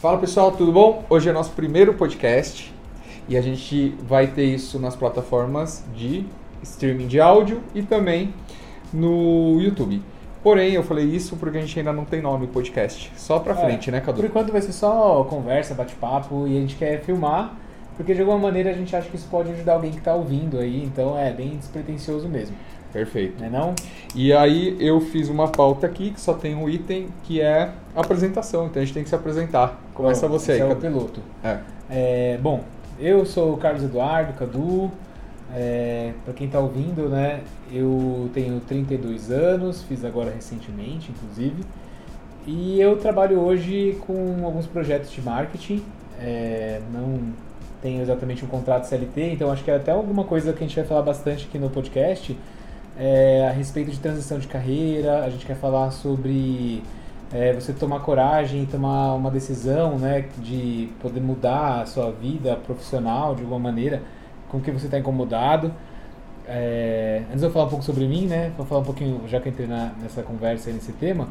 Fala pessoal, tudo bom? Hoje é nosso primeiro podcast e a gente vai ter isso nas plataformas de streaming de áudio e também no YouTube. Porém, eu falei isso porque a gente ainda não tem nome podcast. Só pra É, frente, né, Cadu? Por enquanto vai ser só conversa, bate-papo e a gente quer filmar, porque de alguma maneira a gente acha que isso pode ajudar alguém que tá ouvindo aí, então é bem despretensioso mesmo, Perfeito. né não? E aí eu fiz uma pauta aqui que só tem um item que é apresentação, então a gente tem que se apresentar. Começa Bom, você aí, é o piloto. É. É, bom, eu sou o Carlos Eduardo, Cadu. É, para quem tá ouvindo, né, eu tenho 32 anos, fiz agora recentemente, inclusive. E eu trabalho hoje com alguns projetos de marketing. É, não tenho exatamente um contrato CLT, então acho que é até alguma coisa que a gente vai falar bastante aqui no podcast é, a respeito de transição de carreira. A gente quer falar sobre é, você tomar coragem e tomar uma decisão, né, de poder mudar a sua vida profissional de alguma maneira, com que você está incomodado. É, antes de eu falar um pouco sobre mim, né, vou falar um pouquinho, já que eu entrei na, nessa conversa nesse tema,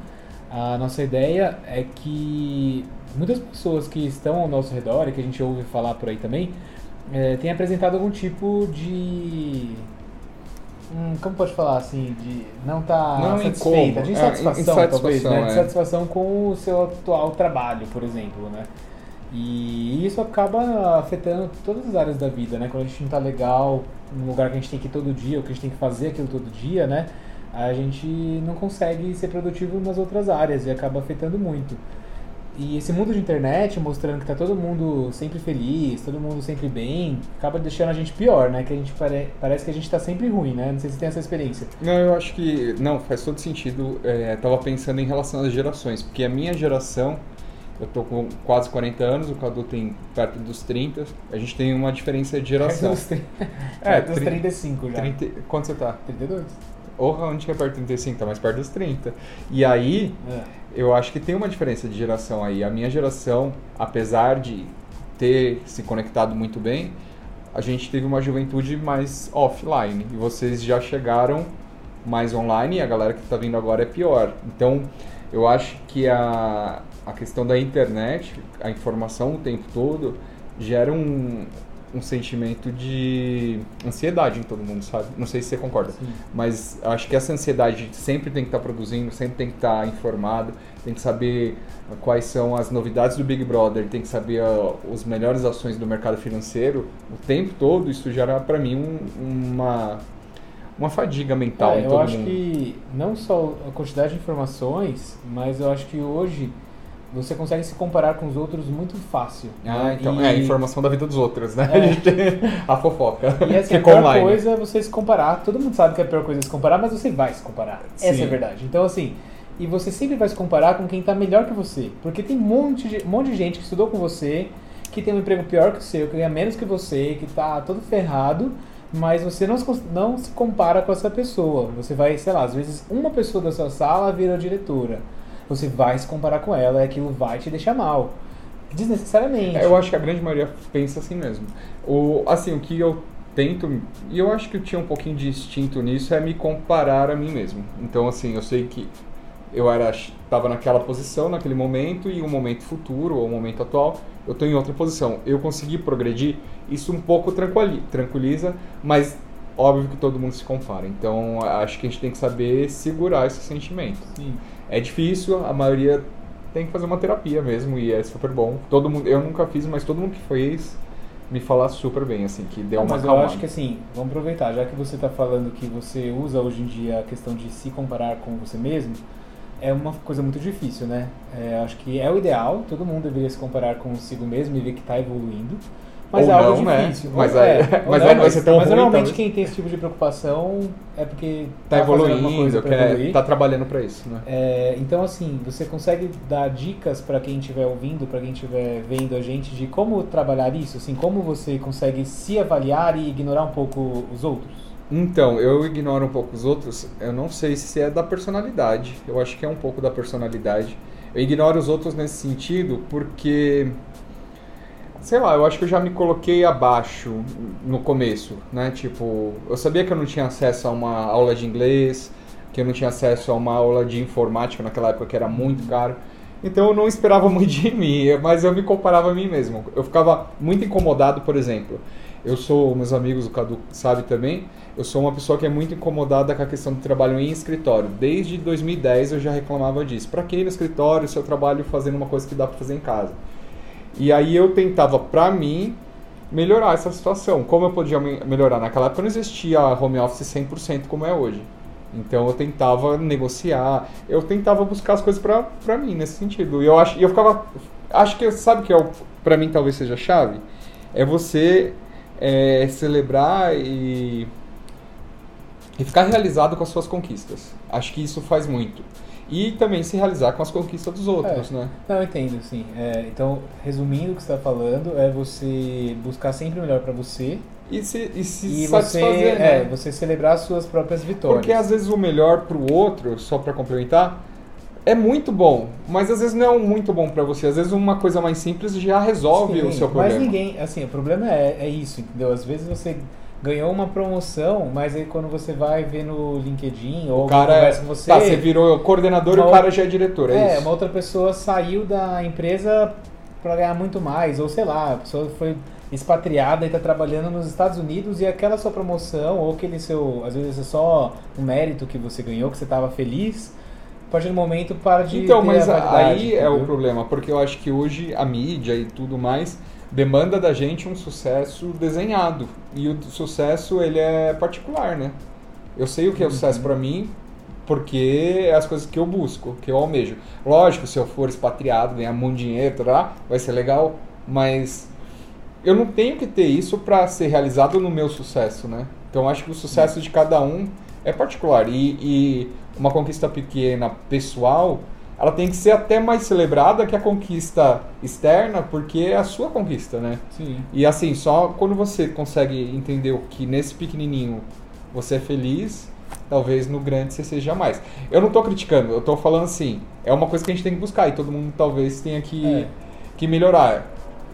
a nossa ideia é que muitas pessoas que estão ao nosso redor e que a gente ouve falar por aí também, é, têm apresentado algum tipo de Hum, como pode falar assim, de não estar Não satisfeita, incômodo, de é, insatisfação, talvez, insatisfação, né? é. De satisfação com o seu atual trabalho, por exemplo, né? E isso acaba afetando todas as áreas da vida, né? Quando a gente não tá legal num lugar que a gente tem que ir todo dia, ou que a gente tem que fazer aquilo todo dia, né? A gente não consegue ser produtivo nas outras áreas e acaba afetando muito. E esse mundo de internet mostrando que tá todo mundo sempre feliz, todo mundo sempre bem, acaba deixando a gente pior, né? Que a gente pare... parece que a gente tá sempre ruim, né? Não sei se você tem essa experiência. Não, eu acho que. Não, faz todo sentido. É, tava pensando em relação às gerações, porque a minha geração, eu tô com quase 40 anos, o Cadu tem perto dos 30, a gente tem uma diferença de geração. Dos, tri- É, dos tri- 35 já. 30, quanto você tá? 32? Ou onde que é perto de 35? Tá mais perto dos 30. E aí, É. eu acho que tem uma diferença de geração aí. A minha geração, apesar de ter se conectado muito bem, a gente teve uma juventude mais offline. E vocês já chegaram mais online e a galera que está vindo agora é pior. Então, eu acho que a, a questão da internet, a informação o tempo todo, gera um, um sentimento de ansiedade em todo mundo, sabe? Não sei se você concorda. Sim. Mas acho que essa ansiedade sempre tem que estar produzindo, sempre tem que estar informado, tem que saber quais são as novidades do Big Brother, tem que saber as melhores ações do mercado financeiro o tempo todo. Isso gera para mim um- uma uma fadiga mental É, eu acho mundo. que não só a quantidade de informações, mas eu acho que hoje você consegue se comparar com os outros muito fácil. Ah, né? então, E- é a informação da vida dos outros, né? É. A, fofoca. E assim, a pior online. coisa é você se comparar. Todo mundo sabe que a pior coisa é se comparar, mas você vai se comparar. Essa Sim. é a verdade. Então, assim, e você sempre vai se comparar com quem tá melhor que você. Porque tem um monte de, um monte de gente que estudou com você, que tem um emprego pior que o seu, que ganha menos que você, que tá todo ferrado, mas você não se, não se compara com essa pessoa. Você vai, sei lá, às vezes uma pessoa da sua sala vira diretora. Você vai se comparar com ela e aquilo vai te deixar mal. Desnecessariamente. É, eu acho que a grande maioria pensa assim mesmo. O, assim, o que eu tento, e eu acho que eu tinha um pouquinho de instinto nisso, é me comparar a mim mesmo. Então, assim, eu sei que eu era estava naquela posição naquele momento e um momento futuro ou um momento atual eu estou em outra posição eu consegui progredir isso um pouco tranquili- tranquiliza mas óbvio que todo mundo se compara então acho que a gente tem que saber segurar esse sentimento Sim. É difícil, a maioria tem que fazer uma terapia mesmo e é super bom. Todo mundo, eu nunca fiz, mas todo mundo que fez me fala super bem, assim, que deu Não, uma mas eu acho que assim, vamos aproveitar, já que você está falando que você usa hoje em dia a questão de se comparar com você mesmo, é uma coisa muito difícil, né? É, acho que é o ideal, todo mundo deveria se comparar consigo mesmo e ver que está evoluindo. Mas Ou é algo não, né? difícil. Mas Ou aí- é, ou mas não, vai ser tão mas ruim, normalmente quem tem esse tipo de preocupação é porque tá alguma evoluindo, coisa pra quer, evoluir. tá trabalhando para isso, né? É, então, assim, você consegue dar dicas para quem estiver ouvindo, para quem estiver vendo a gente, de como trabalhar isso? Assim, como você consegue se avaliar e ignorar um pouco os outros? Então, eu ignoro um pouco os outros. Eu não sei se é da personalidade. Eu acho que é um pouco da personalidade. Eu ignoro os outros nesse sentido porque sei lá, eu acho que eu já me coloquei abaixo no começo, né? Tipo, eu sabia que eu não tinha acesso a uma aula de inglês, que eu não tinha acesso a uma aula de informática naquela época que era muito caro. Então eu não esperava muito de mim, mas eu me comparava a mim mesmo. Eu ficava muito incomodado, por exemplo. Eu sou, meus amigos, o Cadu sabe também, eu sou uma pessoa que é muito incomodada com a questão do trabalho em escritório. Desde 2010 eu já reclamava disso. Para quem ir no escritório se eu trabalho fazendo uma coisa que dá para fazer em casa? E aí eu tentava, para mim, melhorar essa situação. Como eu podia melhorar? Naquela época não existia home office 100% como é hoje. Então eu tentava negociar, eu tentava buscar as coisas para mim nesse sentido. E eu acho, eu ficava, acho que sabe que é para mim talvez seja a chave, é você é, celebrar e e ficar realizado com as suas conquistas. Acho que isso faz muito. E também se realizar com as conquistas dos outros, é. né? Não, eu entendo, sim. É, então, resumindo o que você está falando, é você buscar sempre o melhor para você. E se, e se E satisfazer, você, né? é, você celebrar as suas próprias vitórias. Porque às vezes o melhor pro outro, só para complementar, é muito bom, mas às vezes não é um muito bom para você. Às vezes uma coisa mais simples já resolve Sim, o seu problema. Mas ninguém, assim, o problema é, é isso, entendeu? Às vezes você ganhou uma promoção, mas aí quando você vai ver no LinkedIn ou O cara, conversa com você, tá, você virou coordenador e o cara já é diretor, é, é, isso. uma outra pessoa saiu da empresa para ganhar muito mais, ou sei lá, a pessoa foi expatriada e está trabalhando nos Estados Unidos e aquela sua promoção ou aquele seu, às vezes é só um mérito que você ganhou, que você estava feliz, a partir do momento para de Então, mas aí é o entendeu? problema, porque eu acho que hoje a mídia e tudo mais demanda da gente um sucesso desenhado. E o sucesso, ele é particular, né? Eu sei o que é o Uhum. sucesso pra mim, porque é as coisas que eu busco, que eu almejo. Lógico, se eu for expatriado, ganhar muito dinheiro, tá, vai ser legal, mas eu não tenho que ter isso para ser realizado no meu sucesso, né? Então acho que o sucesso de cada um é particular e, e uma conquista pequena pessoal, ela tem que ser até mais celebrada que a conquista externa, porque é a sua conquista, né? Sim. E assim, só quando você consegue entender o que nesse pequenininho você é feliz, talvez no grande você seja mais. Eu não tô criticando, eu tô falando assim, é uma coisa que a gente tem que buscar e todo mundo talvez tenha que, É. que melhorar.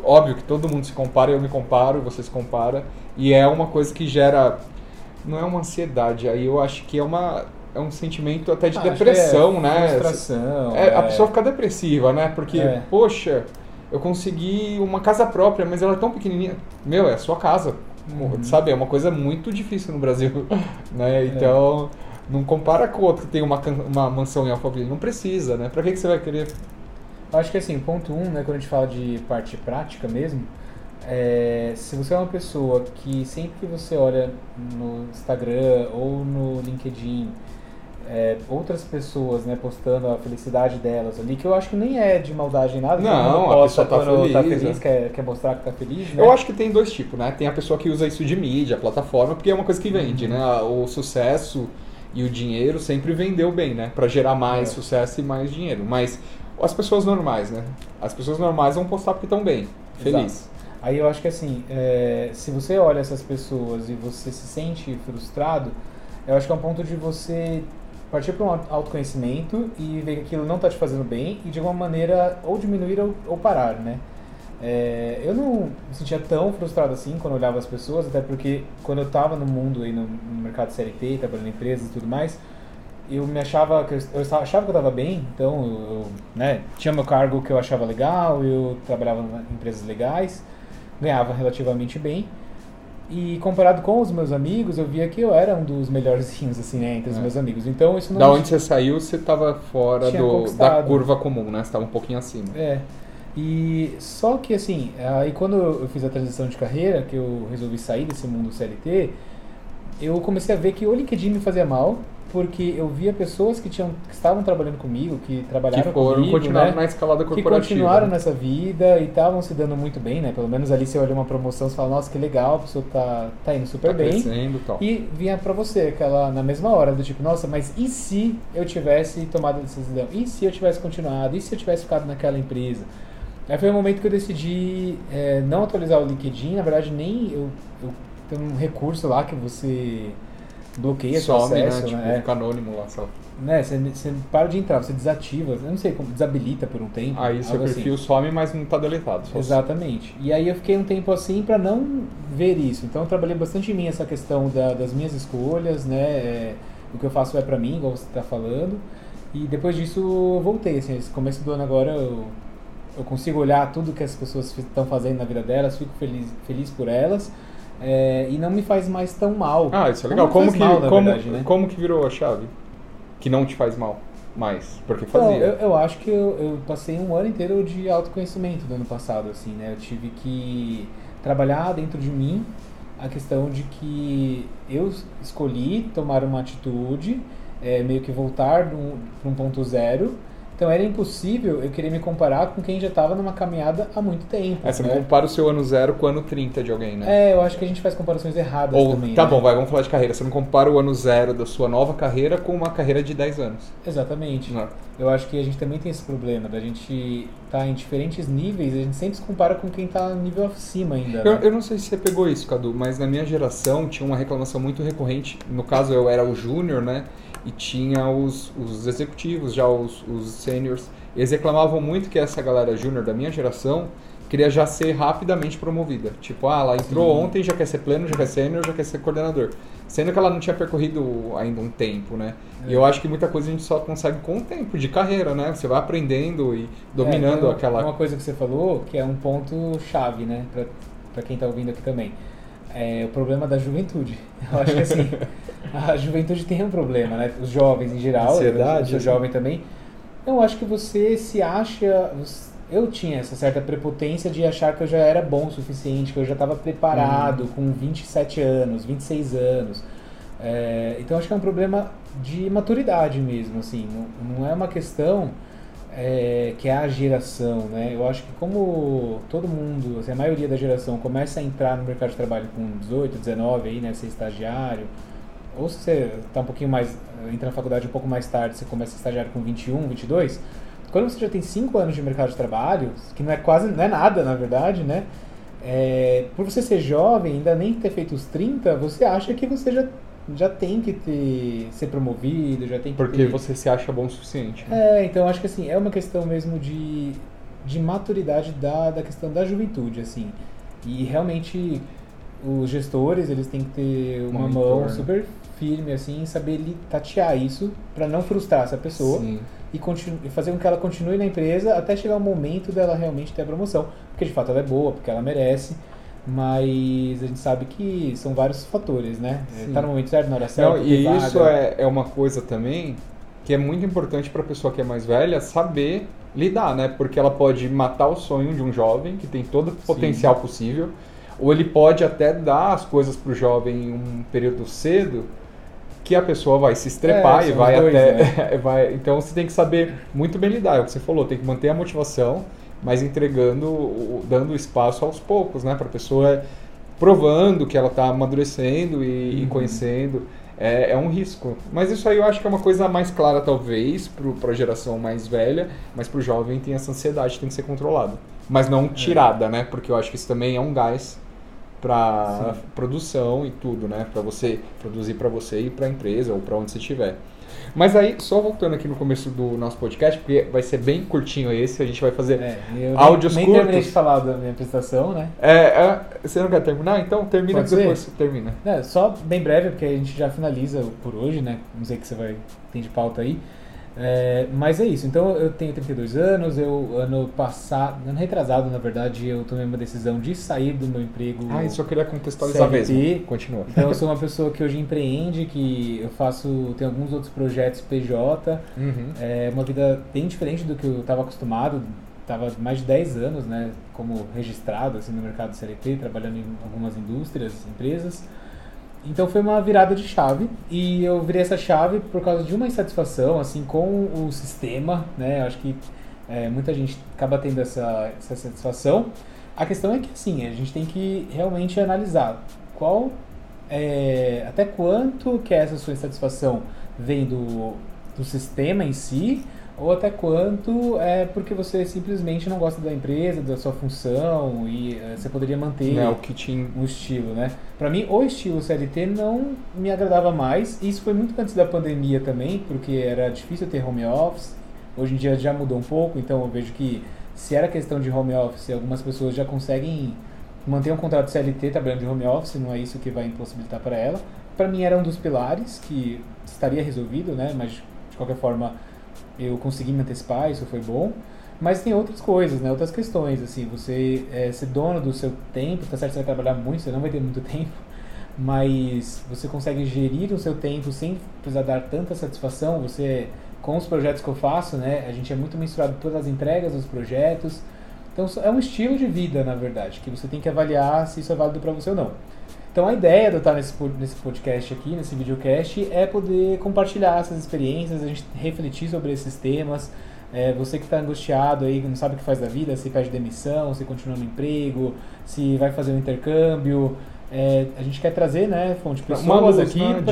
Óbvio que todo mundo se compara, eu me comparo, você se compara, e é uma coisa que gera não é uma ansiedade, aí eu acho que é uma é um sentimento até de Ah, que depressão, é né? Frustração. É, a pessoa fica depressiva, né? Porque, É. poxa, eu consegui uma casa própria, mas ela é tão pequenininha. Meu, é a sua casa. Uhum. Sabe? É uma coisa muito difícil no Brasil. né? Então, não compara com o outro que tem uma, uma mansão em Alphaville. Não precisa, né? Pra que, que você vai querer? Eu acho que assim, ponto um, né, quando a gente fala de parte prática mesmo, é, se você é uma pessoa que sempre que você olha no Instagram ou no LinkedIn, é, outras pessoas né, postando a felicidade delas ali, que eu acho que nem é de maldade nem nada, Não, a pessoa tá quando tá feliz, feliz, né? quer, quer mostrar que tá feliz, né? Eu acho que tem dois tipos, né? Tem a pessoa que usa isso de mídia, plataforma, porque é uma coisa que Uhum. vende, né? O sucesso e o dinheiro sempre vendeu bem, né? Pra gerar mais É. sucesso e mais dinheiro. Mas as pessoas normais, né? As pessoas normais vão postar porque estão bem, feliz. Aí eu acho que assim, é, se você olha essas pessoas e você se sente frustrado, eu acho que é um ponto de você partir para um autoconhecimento e ver que aquilo não está te fazendo bem e de alguma maneira ou diminuir ou, ou parar, né? É, eu não me sentia tão frustrado assim quando olhava as pessoas, até porque quando eu estava no mundo aí no, no mercado CLT, trabalhando em empresas e tudo mais, eu me achava que eu, eu achava que eu estava bem, então eu, né, tinha meu cargo que eu achava legal, eu trabalhava em empresas legais, ganhava relativamente bem. E comparado com os meus amigos, eu via que eu era um dos melhorzinhos assim, né, entre os É. meus amigos. Então isso não Da onde você saiu, você tava fora do, da curva comum, né? Você tava um pouquinho acima. É. E só que assim, aí quando eu fiz a transição de carreira, que eu resolvi sair desse mundo CLT, eu comecei a ver que o LinkedIn me fazia mal, porque eu via pessoas que tinham que estavam trabalhando comigo, que Que trabalharam foram comigo, continuaram né? na escalada que corporativa. continuaram né? nessa vida e estavam se dando muito bem, né? Pelo menos ali você olha uma promoção, você fala, nossa, que legal, a pessoa tá, tá indo super Tá bem. e tal. E vinha pra você aquela na mesma hora, do tipo, nossa, mas e se eu tivesse tomado essa decisão? E se eu tivesse continuado? E se eu tivesse ficado naquela empresa? Aí foi o momento que eu decidi é, não atualizar o LinkedIn, na verdade nem eu, eu tenho um recurso lá que você bloqueia seu Some, né? acesso, Tipo, né? fica anônimo lá, só. né? Você, você para de entrar, você desativa, eu não sei como, desabilita por um tempo. Aí seu assim. perfil some, mas não tá deletado. Exatamente. E aí eu fiquei um tempo assim para não ver isso. Então eu trabalhei bastante em mim essa questão da- das minhas escolhas, né? É, o que eu faço é para mim, igual você está falando. E depois disso eu voltei, assim, esse começo do ano agora eu, eu consigo olhar tudo que as pessoas estão fazendo na vida delas, fico feliz, feliz por elas. É, e não me faz mais tão mal. Ah, isso é legal. Como, Como, que, mal, como, verdade, né? como que virou a chave? Que não te faz mal mais? Porque Então, fazia. eu, eu acho que eu, eu passei um ano inteiro de autoconhecimento do ano passado, assim, né? Eu tive que trabalhar dentro de mim a questão de que eu escolhi tomar uma atitude, é, meio que voltar para um ponto zero. Então era impossível eu querer me comparar com quem já estava numa caminhada há muito tempo. É, você né? não compara o seu ano zero com o ano 30 de alguém, né? É, eu acho que a gente faz comparações erradas Ou, também. tá né? bom, vai, vamos falar de carreira. Você não compara o ano zero da sua nova carreira com uma carreira de 10 anos. Exatamente. Não. Eu acho que a gente também tem esse problema da gente estar em diferentes níveis, a gente sempre se compara com quem está nível acima ainda. Eu, né? eu não sei se você pegou isso, Cadu, mas na minha geração tinha uma reclamação muito recorrente. No caso, eu era o júnior, né? E tinha os, os executivos, já os, os seniors. Eles reclamavam muito que essa galera júnior da minha geração queria já ser rapidamente promovida. Tipo, ah, ela entrou Sim. ontem, já quer ser pleno, já quer sênior, já quer ser coordenador. Sendo que ela não tinha percorrido ainda um tempo, né? E É. eu acho que muita coisa a gente só consegue com o tempo de carreira, né? Você vai aprendendo e dominando É, tem aquela... Uma coisa que você falou que é um ponto chave, né, pra, pra quem tá ouvindo aqui também. É o problema da juventude. Eu acho que assim, a juventude tem um problema, né? Os jovens em geral, Ansiedade, eu sou jovem também. Eu acho que você se acha. Eu tinha essa certa prepotência de achar que eu já era bom o suficiente, que eu já estava preparado Uhum. com 27 anos, 26 anos. É, então acho que é um problema de maturidade mesmo, assim. Não, não é uma questão é, que é a geração, né? Eu acho que como todo mundo, assim, a maioria da geração começa a entrar no mercado de trabalho com 18, 19 aí, né, ser estagiário, ou se você tá um pouquinho mais, entra na faculdade um pouco mais tarde, você começa a estagiário com 21, 22, quando você já tem 5 anos de mercado de trabalho, que não é quase, não é nada, na verdade, né? É, por você ser jovem, ainda nem ter feito os 30, você acha que você já, já tem que ter, ser promovido, já tem que Porque ter... você se acha bom o suficiente. né? É, então acho que assim, é uma questão mesmo de, de maturidade da, da questão da juventude, assim. E realmente os gestores, eles têm que ter uma Monitor, mão né? super firme, assim, saber tatear isso para não frustrar essa pessoa Sim. e, fazer com que ela continue na empresa até chegar o momento dela realmente ter a promoção. Porque de fato ela é boa, porque ela merece. Mas a gente sabe que são vários fatores, né? Sim. Tá no momento certo, na hora certa. Não, e vaga. isso é, é uma coisa também que é muito importante para a pessoa que é mais velha saber lidar, né? Porque ela pode matar o sonho de um jovem que tem todo o potencial possível, ou ele pode até dar as coisas para o jovem em um período cedo que a pessoa vai se estrepar É, e vai dois, até vai então você tem que saber muito bem lidar é o que você falou tem que manter a motivação mas entregando dando espaço aos poucos né para a pessoa provando que ela está amadurecendo e, e Uhum. conhecendo é, é um risco mas isso aí eu acho que é uma coisa mais clara talvez para a geração mais velha mas para o jovem tem essa ansiedade tem que ser controlada mas É. não tirada né porque eu acho que isso também é um gás para produção e tudo, né? Para você produzir para você e para a empresa ou para onde você estiver. Mas aí, só voltando aqui no começo do nosso podcast, porque vai ser bem curtinho esse, a gente vai fazer. É, eu Áudios nem, nem terminei curtos. de falar da minha apresentação, né? É, é, você não quer terminar? Então termina Pode depois ser? termina. É, só bem breve, porque a gente já finaliza por hoje, né? Não sei o que você vai tem de pauta aí. É, mas é isso, então eu tenho 32 anos, eu ano passado, ano retrasado na verdade, eu tomei uma decisão de sair do meu emprego. Ah, isso eu queria contextualizar CLT. mesmo. Continua. Então eu sou uma pessoa que hoje empreende, que eu faço, tenho alguns outros projetos PJ, Uhum. é uma vida bem diferente do que eu estava acostumado. Estava mais de 10 anos, né, como registrado assim no mercado CLT, trabalhando em algumas indústrias, empresas. Então foi uma virada de chave e eu virei essa chave por causa de uma insatisfação assim com o sistema, né? Acho que é, muita gente acaba tendo essa, essa satisfação. A questão é que assim a gente tem que realmente analisar qual é, até quanto que essa sua insatisfação vem do, do sistema em si ou até quanto é porque você simplesmente não gosta da empresa, da sua função e eh, você poderia manter É, o que te... um estilo, né? Para mim, o estilo CLT não me agradava mais. Isso foi muito antes da pandemia também, porque era difícil ter home office. Hoje em dia já mudou um pouco, então eu vejo que se era questão de home office, algumas pessoas já conseguem manter um contrato CLT trabalhando de home office, não é isso que vai impossibilitar para ela. Para mim era um dos pilares que estaria resolvido, né? Mas de qualquer forma eu consegui me antecipar, isso foi bom. Mas tem outras coisas, né? Outras questões, assim, você é, ser dono do seu tempo, tá certo, você vai trabalhar muito, você não vai ter muito tempo, mas você consegue gerir o seu tempo sem precisar dar tanta satisfação, você, com os projetos que eu faço, né, a gente é muito mensurado pelas entregas dos projetos, então é um estilo de vida, na verdade, que você tem que avaliar se isso é válido para você ou não. Então a ideia de eu estar nesse, nesse podcast aqui, nesse videocast, é poder compartilhar essas experiências, a gente refletir sobre esses temas, é, você que está angustiado aí, não sabe o que faz da vida, se pede demissão, se continua no emprego, se vai fazer um intercâmbio. É, a gente quer trazer, né, fonte pessoas aqui né,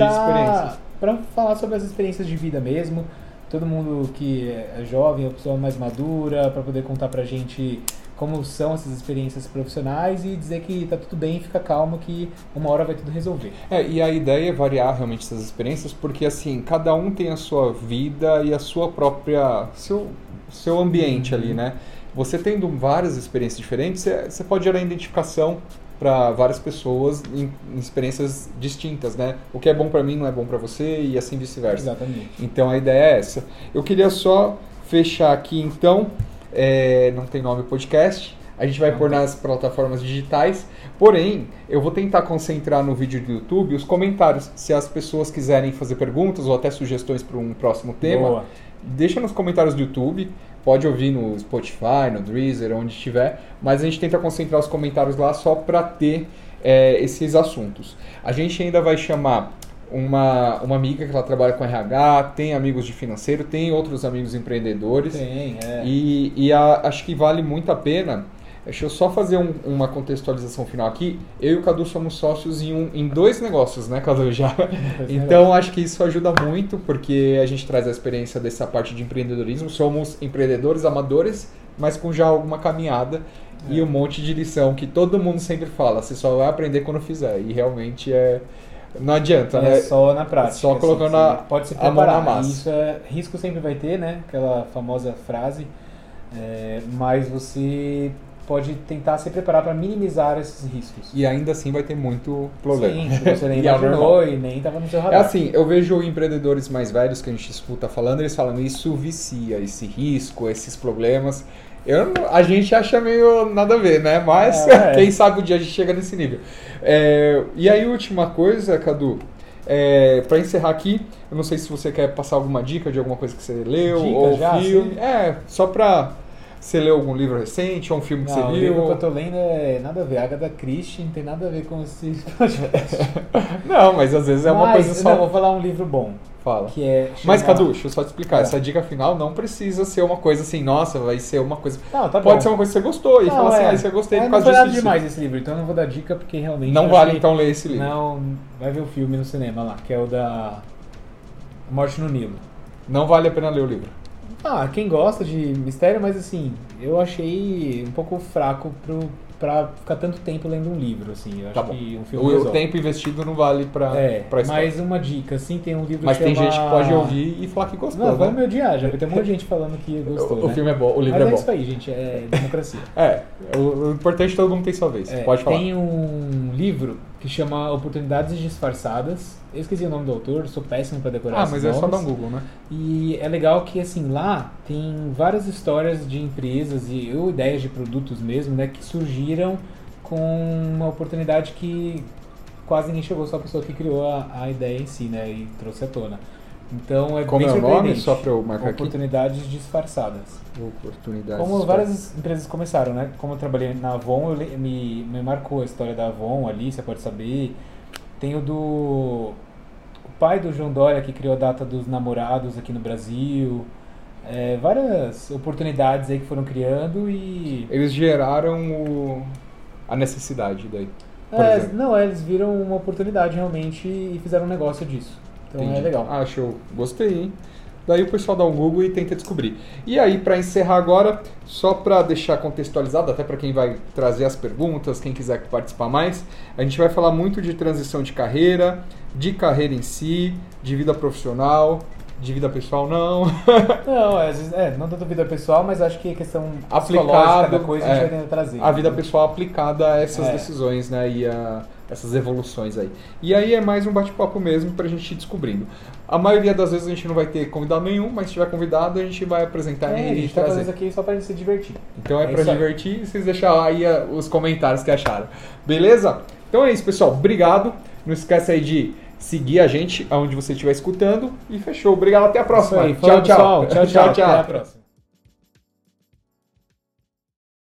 para falar sobre as experiências de vida mesmo. Todo mundo que é jovem, a pessoa mais madura, para poder contar para a gente como são essas experiências profissionais e dizer que tá tudo bem, fica calmo que uma hora vai tudo resolver. É, e a ideia é variar realmente essas experiências, porque assim, cada um tem a sua vida e a sua própria seu seu ambiente uhum. ali, né? Você tendo várias experiências diferentes, você pode gerar identificação para várias pessoas em, em, experiências distintas, né? O que é bom para mim não é bom para você e assim vice-versa. Exatamente. Então a ideia é essa. Eu queria só fechar aqui então é, não tem nome podcast. A gente vai não pôr tem. nas plataformas digitais. Porém, eu vou tentar concentrar no vídeo do YouTube os comentários. Se as pessoas quiserem fazer perguntas ou até sugestões para um próximo tema, Boa. deixa nos comentários do YouTube. Pode ouvir no Spotify, no Deezer, onde estiver. Mas a gente tenta concentrar os comentários lá só para ter é, esses assuntos. A gente ainda vai chamar uma, uma amiga que ela trabalha com RH, tem amigos de financeiro, tem outros amigos empreendedores. Tem, é. E, e a, acho que vale muito a pena. Deixa eu só fazer um, uma contextualização final aqui. Eu e o Cadu somos sócios em, um, em dois negócios, né, Cadu? Já. então acho que isso ajuda muito, porque a gente traz a experiência dessa parte de empreendedorismo. Somos empreendedores amadores, mas com já alguma caminhada é. e um monte de lição que todo mundo sempre fala. Você só vai aprender quando fizer. E realmente é não adianta, é né? só na prática. Só colocando assim, a, pode se preparar. a mão na massa. Isso é, risco sempre vai ter, né? Aquela famosa frase. É, mas você pode tentar se preparar para minimizar esses riscos. E ainda assim vai ter muito problema. Sim, você nem imaginou e nem estava no seu radar. É assim, eu vejo empreendedores mais velhos que a gente escuta falando, eles falam isso vicia, esse risco, esses problemas. Eu, a gente acha meio nada a ver, né? Mas é, quem sabe o dia a gente chega nesse nível. É, e aí, última coisa, Cadu, é, para encerrar aqui, eu não sei se você quer passar alguma dica de alguma coisa que você leu dica ou já, filme. Sim. É, só pra. Você leu algum livro recente ou um filme que não, você viu? O livro que eu tô lendo é nada a ver. Agatha Christie não tem nada a ver com esse não, mas às vezes é uma mas, coisa só. Não, vou falar um livro bom. Fala. Que é Mas, Cadu, deixa eu só te explicar. É. Essa dica final não precisa ser uma coisa assim, nossa, vai ser uma coisa. Não, tá Pode ser uma coisa que você gostou e não, fala assim, é. ah, você gostei é, por causa disso. Não demais esse livro, então eu não vou dar dica porque realmente. Não vale então ler esse livro. Não, vai ver o filme no cinema lá, que é o da Morte no Nilo. Não vale a pena ler o livro. Ah, quem gosta de mistério, mas assim, eu achei um pouco fraco pro pra ficar tanto tempo lendo um livro, assim. Eu tá acho bom. que um filme o, resolve. tempo investido não vale pra, É, pra história. mas uma dica, assim, tem um livro Mas que tem chama... gente que pode ouvir e falar que gostou, Não, né? vamos me odiar, já vai ter um monte de gente falando que gostou, o, o né? filme é bom, o livro Mas é é bom. isso aí, gente, é democracia. É, o, o importante é todo mundo tem sua vez. É, pode falar. Tem um livro que chama Oportunidades Disfarçadas. Eu esqueci o nome do autor, sou péssimo pra decorar Ah, mas é só nomes. dar um Google, né? E é legal que, assim, lá tem várias histórias de empresas e ou ideias de produtos mesmo, né, que surgiram com uma oportunidade que quase ninguém chegou, só a pessoa que criou a, a ideia em si, né, e trouxe à tona. Então é Como bem é o nome? Só pra eu marcar aqui. Oportunidades disfarçadas. Oportunidades. Como várias empresas começaram, né? Como eu trabalhei na Avon, eu me, me marcou a história da Avon ali, você pode saber. Tem o do. O pai do João Dória que criou a data dos namorados aqui no Brasil. É, várias oportunidades aí que foram criando e. Eles geraram o... a necessidade daí. É, não, é, eles viram uma oportunidade realmente e fizeram um negócio disso. Então é Entendi. legal. Ah, show. Gostei, hein? Daí o pessoal dá um Google e tenta descobrir. E aí, para encerrar agora, só para deixar contextualizado, até para quem vai trazer as perguntas, quem quiser participar mais, a gente vai falar muito de transição de carreira, de carreira em si, de vida profissional, de vida pessoal não. Não, é, é, não tanto vida pessoal, mas acho que a questão Aplicado, psicológica da coisa a gente é, vai tentar trazer. a vida pessoal aplicada a essas É. decisões, né? E a, essas evoluções aí. E aí é mais um bate-papo mesmo pra gente ir descobrindo. A maioria das vezes a gente não vai ter convidado nenhum, mas se tiver convidado a gente vai apresentar É, a gente tá fazendo isso aqui só pra gente se divertir. Então é, É aí. divertir e vocês deixar aí ah, os comentários que acharam. Beleza? Então é isso, pessoal. Obrigado. Não esquece aí de seguir a gente aonde você estiver escutando. E fechou. Obrigado. Até a próxima. Aí. Falou, tchau, tchau. pessoal. Tchau, tchau. Até a próxima.